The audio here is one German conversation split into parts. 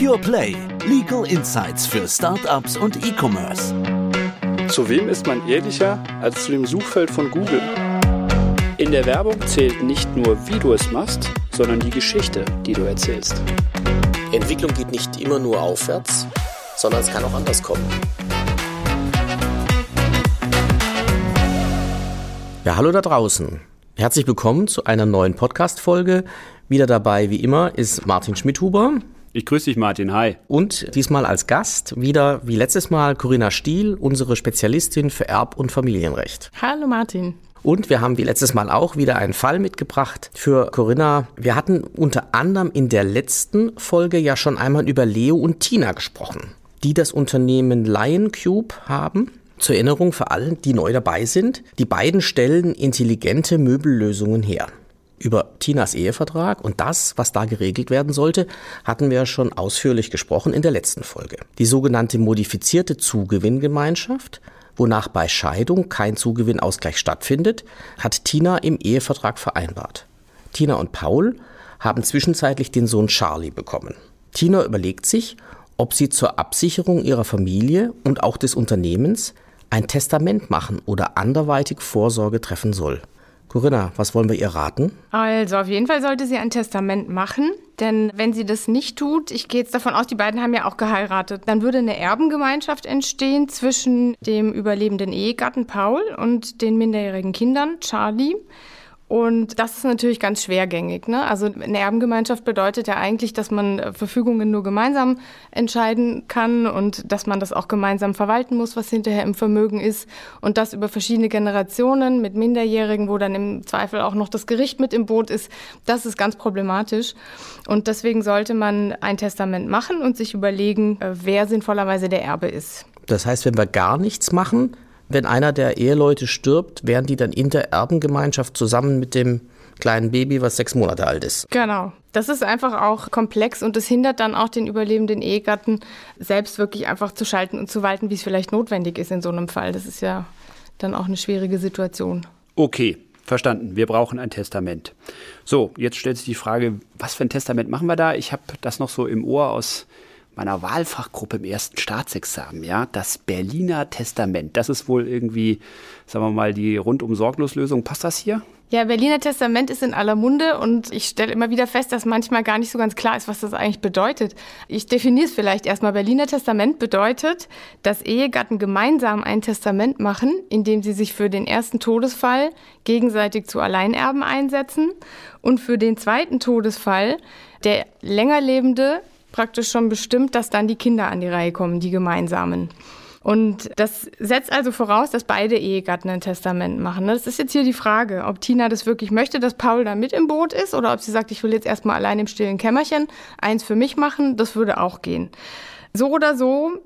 Pure Play. Legal Insights für Startups und E-Commerce. Zu wem ist man ehrlicher als zu dem Suchfeld von Google? In der Werbung zählt nicht nur, wie du es machst, sondern die Geschichte, die du erzählst. Entwicklung geht nicht immer nur aufwärts, sondern es kann auch anders kommen. Ja, hallo da draußen. Herzlich willkommen zu einer neuen Podcast-Folge. Wieder dabei, wie immer, ist Martin Schmidhuber. Ich grüße dich, Martin. Hi. Und diesmal als Gast wieder, wie letztes Mal, Corinna Stiel, unsere Spezialistin für Erb- und Familienrecht. Hallo, Martin. Und wir haben wie letztes Mal auch wieder einen Fall mitgebracht für Corinna. Wir hatten unter anderem in der letzten Folge ja schon einmal über Leo und Tina gesprochen, die das Unternehmen Lion Cube haben. Zur Erinnerung für alle, die neu dabei sind, die beiden stellen intelligente Möbellösungen her. Über Tinas Ehevertrag und das, was da geregelt werden sollte, hatten wir schon ausführlich gesprochen in der letzten Folge. Die sogenannte modifizierte Zugewinngemeinschaft, wonach bei Scheidung kein Zugewinnausgleich stattfindet, hat Tina im Ehevertrag vereinbart. Tina und Paul haben zwischenzeitlich den Sohn Charlie bekommen. Tina überlegt sich, ob sie zur Absicherung ihrer Familie und auch des Unternehmens ein Testament machen oder anderweitig Vorsorge treffen soll. Corinna, was wollen wir ihr raten? Also auf jeden Fall sollte sie ein Testament machen, denn wenn sie das nicht tut, ich gehe jetzt davon aus, die beiden haben ja auch geheiratet, dann würde eine Erbengemeinschaft entstehen zwischen dem überlebenden Ehegatten Paul und den minderjährigen Kindern Charlie. Und das ist natürlich ganz schwergängig. Ne? Also eine Erbengemeinschaft bedeutet ja eigentlich, dass man äh, Verfügungen nur gemeinsam entscheiden kann und dass man das auch gemeinsam verwalten muss, was hinterher im Vermögen ist. Und das über verschiedene Generationen mit Minderjährigen, wo dann im Zweifel auch noch das Gericht mit im Boot ist. Das ist ganz problematisch. Und deswegen sollte man ein Testament machen und sich überlegen, äh, wer sinnvollerweise der Erbe ist. Das heißt, wenn wir gar nichts machen, wenn einer der Eheleute stirbt, werden die dann in der Erbengemeinschaft zusammen mit dem kleinen Baby, was sechs Monate alt ist. Genau. Das ist einfach auch komplex und es hindert dann auch den überlebenden Ehegatten, selbst wirklich einfach zu schalten und zu walten, wie es vielleicht notwendig ist in so einem Fall. Das ist ja dann auch eine schwierige Situation. Okay, verstanden. Wir brauchen ein Testament. So, jetzt stellt sich die Frage, was für ein Testament machen wir da? Ich habe das noch so im Ohr aus meiner Wahlfachgruppe im ersten Staatsexamen, ja, das Berliner Testament. Das ist wohl irgendwie, sagen wir mal, die rundum Sorgloslösung. Passt das hier? Ja, Berliner Testament ist in aller Munde und ich stelle immer wieder fest, dass manchmal gar nicht so ganz klar ist, was das eigentlich bedeutet. Ich definiere es vielleicht erstmal. Berliner Testament bedeutet, dass Ehegatten gemeinsam ein Testament machen, in dem sie sich für den ersten Todesfall gegenseitig zu Alleinerben einsetzen und für den zweiten Todesfall der länger lebende praktisch schon bestimmt, dass dann die Kinder an die Reihe kommen, die gemeinsamen. Und das setzt also voraus, dass beide Ehegatten ein Testament machen. Das ist jetzt hier die Frage, ob Tina das wirklich möchte, dass Paul da mit im Boot ist oder ob sie sagt, ich will jetzt erstmal allein im stillen Kämmerchen eins für mich machen. Das würde auch gehen. So oder so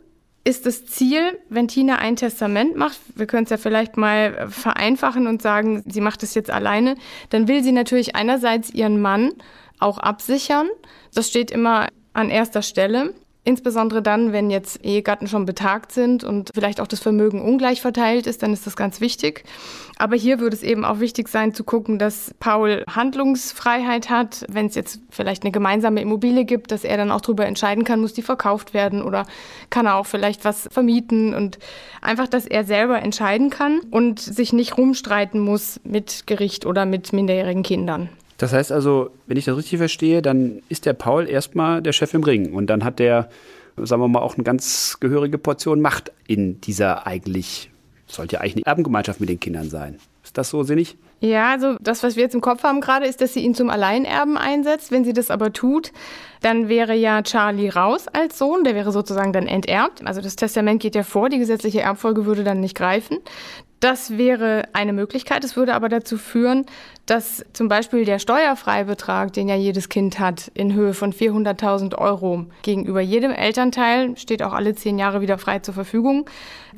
ist das Ziel, wenn Tina ein Testament macht, wir können es ja vielleicht mal vereinfachen und sagen, sie macht es jetzt alleine, dann will sie natürlich einerseits ihren Mann auch absichern. Das steht immer an erster Stelle. Insbesondere dann, wenn jetzt Ehegatten schon betagt sind und vielleicht auch das Vermögen ungleich verteilt ist, dann ist das ganz wichtig. Aber hier würde es eben auch wichtig sein zu gucken, dass Paul Handlungsfreiheit hat. Wenn es jetzt vielleicht eine gemeinsame Immobilie gibt, dass er dann auch darüber entscheiden kann, muss die verkauft werden oder kann er auch vielleicht was vermieten und einfach, dass er selber entscheiden kann und sich nicht rumstreiten muss mit Gericht oder mit minderjährigen Kindern. Das heißt also, wenn ich das richtig verstehe, dann ist der Paul erstmal der Chef im Ring und dann hat der, sagen wir mal, auch eine ganz gehörige Portion Macht in dieser eigentlich, sollte ja eigentlich eine Erbengemeinschaft mit den Kindern sein. Ist das so sinnig? Ja, also das, was wir jetzt im Kopf haben gerade, ist, dass sie ihn zum Alleinerben einsetzt. Wenn sie das aber tut, dann wäre ja Charlie raus als Sohn, der wäre sozusagen dann enterbt. Also das Testament geht ja vor, die gesetzliche Erbfolge würde dann nicht greifen. Das wäre eine Möglichkeit. Es würde aber dazu führen, dass zum Beispiel der Steuerfreibetrag, den ja jedes Kind hat, in Höhe von 400.000 Euro gegenüber jedem Elternteil, steht auch alle zehn Jahre wieder frei zur Verfügung,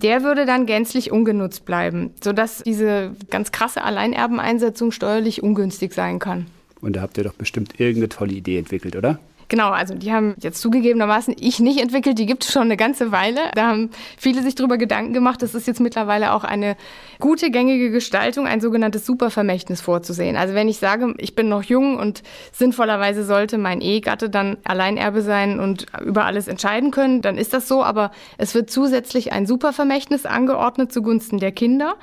der würde dann gänzlich ungenutzt bleiben, sodass diese ganz krasse Alleinerbeneinsetzung steuerlich ungünstig sein kann. Und da habt ihr doch bestimmt irgendeine tolle Idee entwickelt, oder? Genau, also die haben jetzt zugegebenermaßen ich nicht entwickelt, die gibt es schon eine ganze Weile. Da haben viele sich darüber Gedanken gemacht. Das ist jetzt mittlerweile auch eine gute, gängige Gestaltung, ein sogenanntes Supervermächtnis vorzusehen. Also wenn ich sage, ich bin noch jung und sinnvollerweise sollte mein Ehegatte dann Alleinerbe sein und über alles entscheiden können, dann ist das so. Aber es wird zusätzlich ein Supervermächtnis angeordnet zugunsten der Kinder.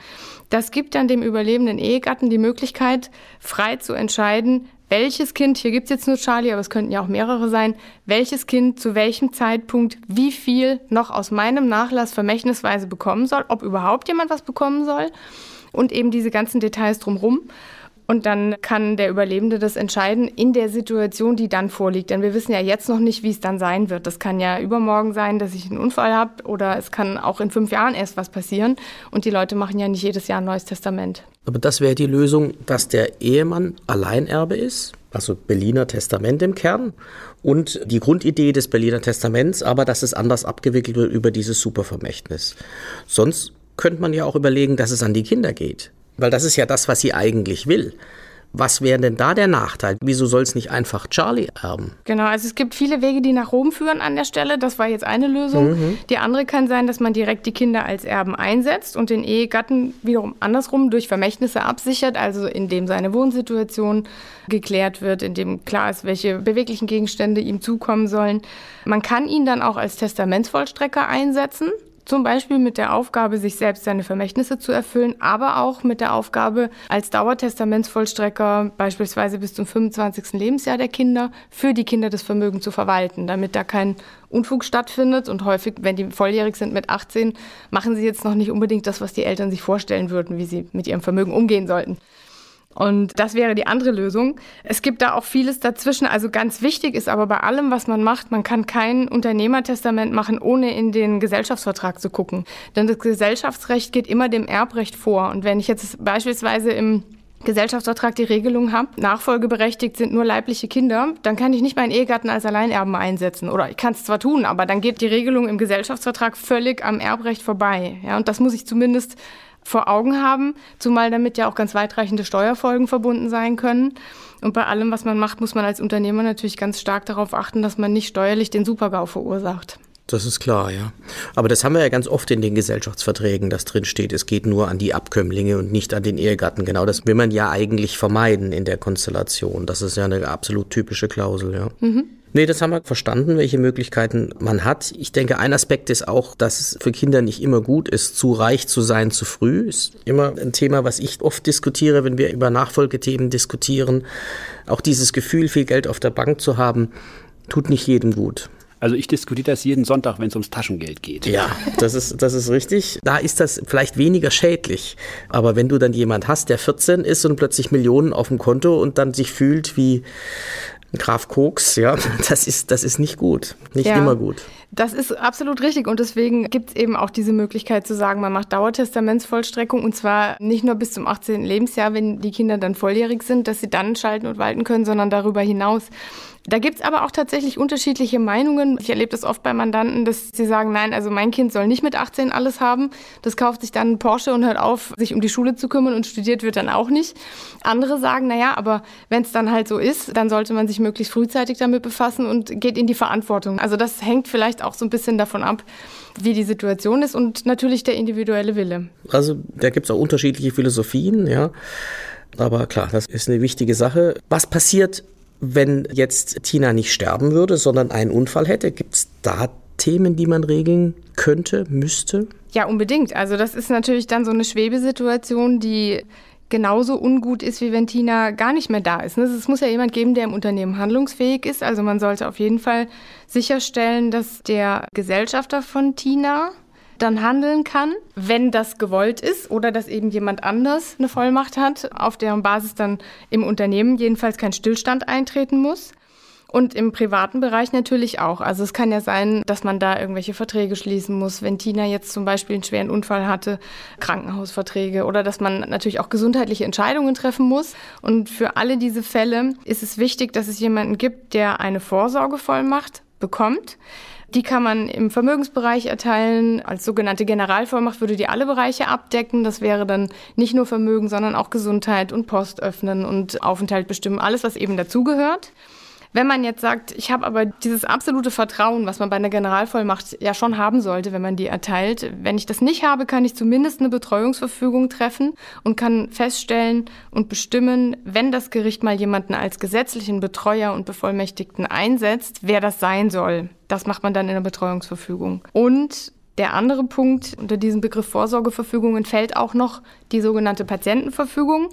Das gibt dann dem überlebenden Ehegatten die Möglichkeit, frei zu entscheiden, welches Kind, hier gibt es jetzt nur Charlie, aber es könnten ja auch mehrere sein, welches Kind zu welchem Zeitpunkt wie viel noch aus meinem Nachlass vermächtnisweise bekommen soll, ob überhaupt jemand was bekommen soll und eben diese ganzen Details drumherum. Und dann kann der Überlebende das entscheiden in der Situation, die dann vorliegt. Denn wir wissen ja jetzt noch nicht, wie es dann sein wird. Das kann ja übermorgen sein, dass ich einen Unfall habe oder es kann auch in fünf Jahren erst was passieren. Und die Leute machen ja nicht jedes Jahr ein neues Testament. Aber das wäre die Lösung, dass der Ehemann Alleinerbe ist, also Berliner Testament im Kern und die Grundidee des Berliner Testaments, aber dass es anders abgewickelt wird über dieses Supervermächtnis. Sonst könnte man ja auch überlegen, dass es an die Kinder geht. Weil das ist ja das, was sie eigentlich will. Was wäre denn da der Nachteil? Wieso soll es nicht einfach Charlie erben? Genau, also es gibt viele Wege, die nach Rom führen an der Stelle. Das war jetzt eine Lösung. Mhm. Die andere kann sein, dass man direkt die Kinder als Erben einsetzt und den Ehegatten wiederum andersrum durch Vermächtnisse absichert, also indem seine Wohnsituation geklärt wird, indem klar ist, welche beweglichen Gegenstände ihm zukommen sollen. Man kann ihn dann auch als Testamentsvollstrecker einsetzen. Zum Beispiel mit der Aufgabe, sich selbst seine Vermächtnisse zu erfüllen, aber auch mit der Aufgabe, als Dauertestamentsvollstrecker beispielsweise bis zum 25. Lebensjahr der Kinder für die Kinder das Vermögen zu verwalten, damit da kein Unfug stattfindet. Und häufig, wenn die volljährig sind mit 18, machen sie jetzt noch nicht unbedingt das, was die Eltern sich vorstellen würden, wie sie mit ihrem Vermögen umgehen sollten. Und das wäre die andere Lösung. Es gibt da auch vieles dazwischen. Also ganz wichtig ist aber bei allem, was man macht, man kann kein Unternehmertestament machen, ohne in den Gesellschaftsvertrag zu gucken. Denn das Gesellschaftsrecht geht immer dem Erbrecht vor. Und wenn ich jetzt beispielsweise im Gesellschaftsvertrag die Regelung habe, nachfolgeberechtigt sind nur leibliche Kinder, dann kann ich nicht meinen Ehegatten als Alleinerben einsetzen. Oder ich kann es zwar tun, aber dann geht die Regelung im Gesellschaftsvertrag völlig am Erbrecht vorbei. Ja, und das muss ich zumindest vor Augen haben, zumal damit ja auch ganz weitreichende Steuerfolgen verbunden sein können. Und bei allem, was man macht, muss man als Unternehmer natürlich ganz stark darauf achten, dass man nicht steuerlich den Supergau verursacht. Das ist klar, ja. Aber das haben wir ja ganz oft in den Gesellschaftsverträgen, dass drin steht, es geht nur an die Abkömmlinge und nicht an den Ehegatten. Genau das will man ja eigentlich vermeiden in der Konstellation. Das ist ja eine absolut typische Klausel, ja. Mhm. Nee, das haben wir verstanden, welche Möglichkeiten man hat. Ich denke, ein Aspekt ist auch, dass es für Kinder nicht immer gut ist, zu reich zu sein zu früh. Ist immer ein Thema, was ich oft diskutiere, wenn wir über Nachfolgethemen diskutieren. Auch dieses Gefühl, viel Geld auf der Bank zu haben, tut nicht jedem gut. Also ich diskutiere das jeden Sonntag, wenn es ums Taschengeld geht. Ja, das ist, das ist richtig. Da ist das vielleicht weniger schädlich. Aber wenn du dann jemand hast, der 14 ist und plötzlich Millionen auf dem Konto und dann sich fühlt wie Graf Koks, ja, das ist, das ist nicht gut, nicht ja, immer gut. Das ist absolut richtig und deswegen gibt es eben auch diese Möglichkeit zu sagen, man macht Dauertestamentsvollstreckung und zwar nicht nur bis zum 18. Lebensjahr, wenn die Kinder dann volljährig sind, dass sie dann schalten und walten können, sondern darüber hinaus. Da gibt's aber auch tatsächlich unterschiedliche Meinungen. Ich erlebe das oft bei Mandanten, dass sie sagen, nein, also mein Kind soll nicht mit 18 alles haben. Das kauft sich dann Porsche und hört auf, sich um die Schule zu kümmern und studiert wird dann auch nicht. Andere sagen, na ja, aber wenn es dann halt so ist, dann sollte man sich möglichst frühzeitig damit befassen und geht in die Verantwortung. Also das hängt vielleicht auch so ein bisschen davon ab, wie die Situation ist und natürlich der individuelle Wille. Also da gibt's auch unterschiedliche Philosophien, ja. Aber klar, das ist eine wichtige Sache. Was passiert, wenn jetzt Tina nicht sterben würde, sondern einen Unfall hätte, gibt es da Themen, die man regeln könnte, müsste? Ja, unbedingt. Also das ist natürlich dann so eine Schwebesituation, die genauso ungut ist, wie wenn Tina gar nicht mehr da ist. Ne? Es muss ja jemand geben, der im Unternehmen handlungsfähig ist. Also man sollte auf jeden Fall sicherstellen, dass der Gesellschafter von Tina dann handeln kann, wenn das gewollt ist oder dass eben jemand anders eine Vollmacht hat, auf deren Basis dann im Unternehmen jedenfalls kein Stillstand eintreten muss. Und im privaten Bereich natürlich auch. Also es kann ja sein, dass man da irgendwelche Verträge schließen muss, wenn Tina jetzt zum Beispiel einen schweren Unfall hatte, Krankenhausverträge oder dass man natürlich auch gesundheitliche Entscheidungen treffen muss. Und für alle diese Fälle ist es wichtig, dass es jemanden gibt, der eine Vorsorgevollmacht bekommt die kann man im Vermögensbereich erteilen. Als sogenannte Generalvollmacht würde die alle Bereiche abdecken. Das wäre dann nicht nur Vermögen, sondern auch Gesundheit und Post öffnen und Aufenthalt bestimmen. Alles, was eben dazugehört. Wenn man jetzt sagt, ich habe aber dieses absolute Vertrauen, was man bei einer Generalvollmacht ja schon haben sollte, wenn man die erteilt, wenn ich das nicht habe, kann ich zumindest eine Betreuungsverfügung treffen und kann feststellen und bestimmen, wenn das Gericht mal jemanden als gesetzlichen Betreuer und Bevollmächtigten einsetzt, wer das sein soll. Das macht man dann in der Betreuungsverfügung. Und der andere Punkt unter diesem Begriff Vorsorgeverfügungen fällt auch noch die sogenannte Patientenverfügung.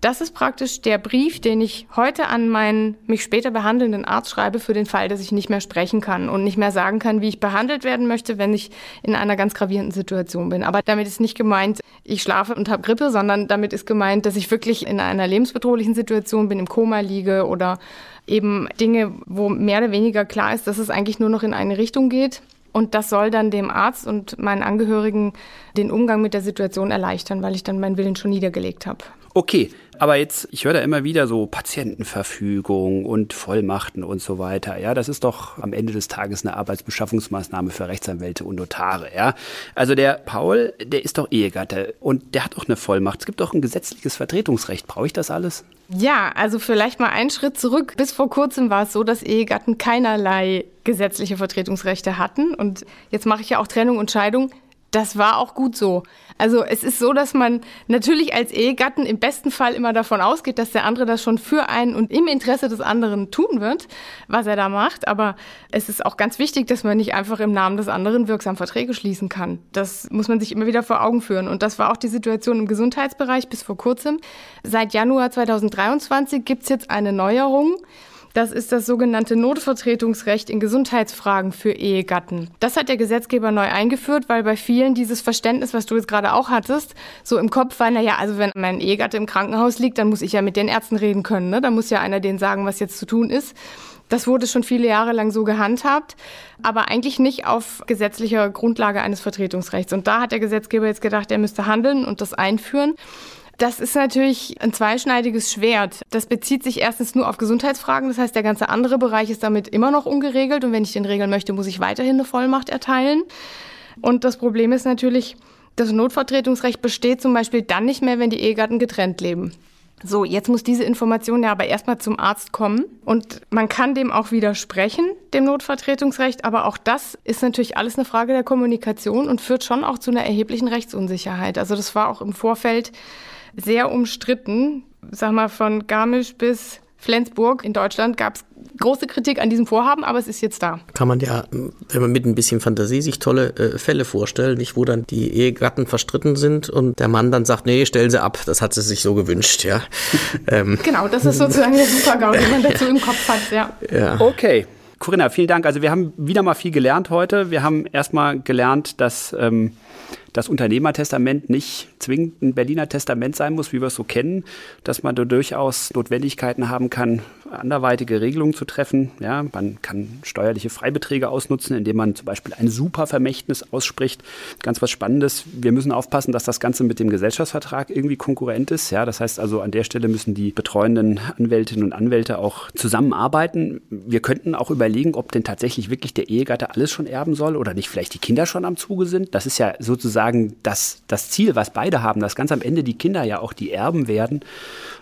Das ist praktisch der Brief, den ich heute an meinen mich später behandelnden Arzt schreibe für den Fall, dass ich nicht mehr sprechen kann und nicht mehr sagen kann, wie ich behandelt werden möchte, wenn ich in einer ganz gravierenden Situation bin. Aber damit ist nicht gemeint, ich schlafe und habe Grippe, sondern damit ist gemeint, dass ich wirklich in einer lebensbedrohlichen Situation bin, im Koma liege oder eben Dinge, wo mehr oder weniger klar ist, dass es eigentlich nur noch in eine Richtung geht. Und das soll dann dem Arzt und meinen Angehörigen den Umgang mit der Situation erleichtern, weil ich dann meinen Willen schon niedergelegt habe. Okay, aber jetzt, ich höre da immer wieder so Patientenverfügung und Vollmachten und so weiter. Ja, das ist doch am Ende des Tages eine Arbeitsbeschaffungsmaßnahme für Rechtsanwälte und Notare. Ja, also der Paul, der ist doch Ehegatte und der hat auch eine Vollmacht. Es gibt doch ein gesetzliches Vertretungsrecht. Brauche ich das alles? Ja, also vielleicht mal einen Schritt zurück. Bis vor kurzem war es so, dass Ehegatten keinerlei gesetzliche Vertretungsrechte hatten. Und jetzt mache ich ja auch Trennung und Scheidung das war auch gut so. Also es ist so, dass man natürlich als Ehegatten im besten Fall immer davon ausgeht, dass der andere das schon für einen und im Interesse des anderen tun wird, was er da macht. Aber es ist auch ganz wichtig, dass man nicht einfach im Namen des anderen wirksam Verträge schließen kann. Das muss man sich immer wieder vor Augen führen. Und das war auch die Situation im Gesundheitsbereich bis vor kurzem. Seit Januar 2023 gibt es jetzt eine Neuerung. Das ist das sogenannte Notvertretungsrecht in Gesundheitsfragen für Ehegatten. Das hat der Gesetzgeber neu eingeführt, weil bei vielen dieses Verständnis, was du jetzt gerade auch hattest, so im Kopf war, naja, also wenn mein Ehegatte im Krankenhaus liegt, dann muss ich ja mit den Ärzten reden können. Ne? Da muss ja einer denen sagen, was jetzt zu tun ist. Das wurde schon viele Jahre lang so gehandhabt, aber eigentlich nicht auf gesetzlicher Grundlage eines Vertretungsrechts. Und da hat der Gesetzgeber jetzt gedacht, er müsste handeln und das einführen. Das ist natürlich ein zweischneidiges Schwert. Das bezieht sich erstens nur auf Gesundheitsfragen. Das heißt, der ganze andere Bereich ist damit immer noch ungeregelt. Und wenn ich den regeln möchte, muss ich weiterhin eine Vollmacht erteilen. Und das Problem ist natürlich, das Notvertretungsrecht besteht zum Beispiel dann nicht mehr, wenn die Ehegatten getrennt leben. So, jetzt muss diese Information ja aber erstmal zum Arzt kommen und man kann dem auch widersprechen, dem Notvertretungsrecht, aber auch das ist natürlich alles eine Frage der Kommunikation und führt schon auch zu einer erheblichen Rechtsunsicherheit. Also das war auch im Vorfeld sehr umstritten. Sag mal, von Garmisch bis Flensburg in Deutschland gab es große Kritik an diesem Vorhaben, aber es ist jetzt da. Kann man ja, wenn man mit ein bisschen Fantasie sich tolle äh, Fälle vorstellen, nicht, wo dann die Ehegatten verstritten sind und der Mann dann sagt, nee, stellen sie ab, das hat sie sich so gewünscht, ja. ähm. Genau, das ist sozusagen der Supergau, den man dazu im Kopf hat, ja. ja. Okay. Corinna, vielen Dank. Also wir haben wieder mal viel gelernt heute. Wir haben erstmal gelernt, dass ähm, das Unternehmertestament nicht zwingend ein Berliner Testament sein muss, wie wir es so kennen, dass man da durchaus Notwendigkeiten haben kann, anderweitige Regelungen zu treffen. Ja, man kann steuerliche Freibeträge ausnutzen, indem man zum Beispiel ein Supervermächtnis ausspricht. Ganz was Spannendes. Wir müssen aufpassen, dass das Ganze mit dem Gesellschaftsvertrag irgendwie konkurrent ist. Ja, das heißt also, an der Stelle müssen die betreuenden Anwältinnen und Anwälte auch zusammenarbeiten. Wir könnten auch überlegen, ob denn tatsächlich wirklich der Ehegatte alles schon erben soll oder nicht vielleicht die Kinder schon am Zuge sind. Das ist ja sozusagen das, das Ziel, was beide haben, dass ganz am Ende die Kinder ja auch die Erben werden.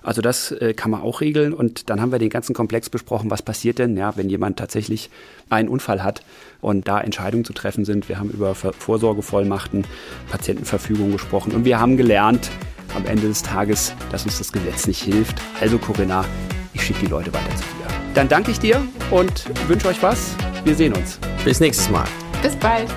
Also das äh, kann man auch regeln. Und dann haben wir den ganzen Komplex besprochen, was passiert denn, ja, wenn jemand tatsächlich einen Unfall hat und da Entscheidungen zu treffen sind. Wir haben über Vorsorgevollmachten, Patientenverfügung gesprochen und wir haben gelernt am Ende des Tages, dass uns das Gesetz nicht hilft. Also Corinna, ich schicke die Leute weiter zu dir. Dann danke ich dir und wünsche euch was. Wir sehen uns. Bis nächstes Mal. Bis bald.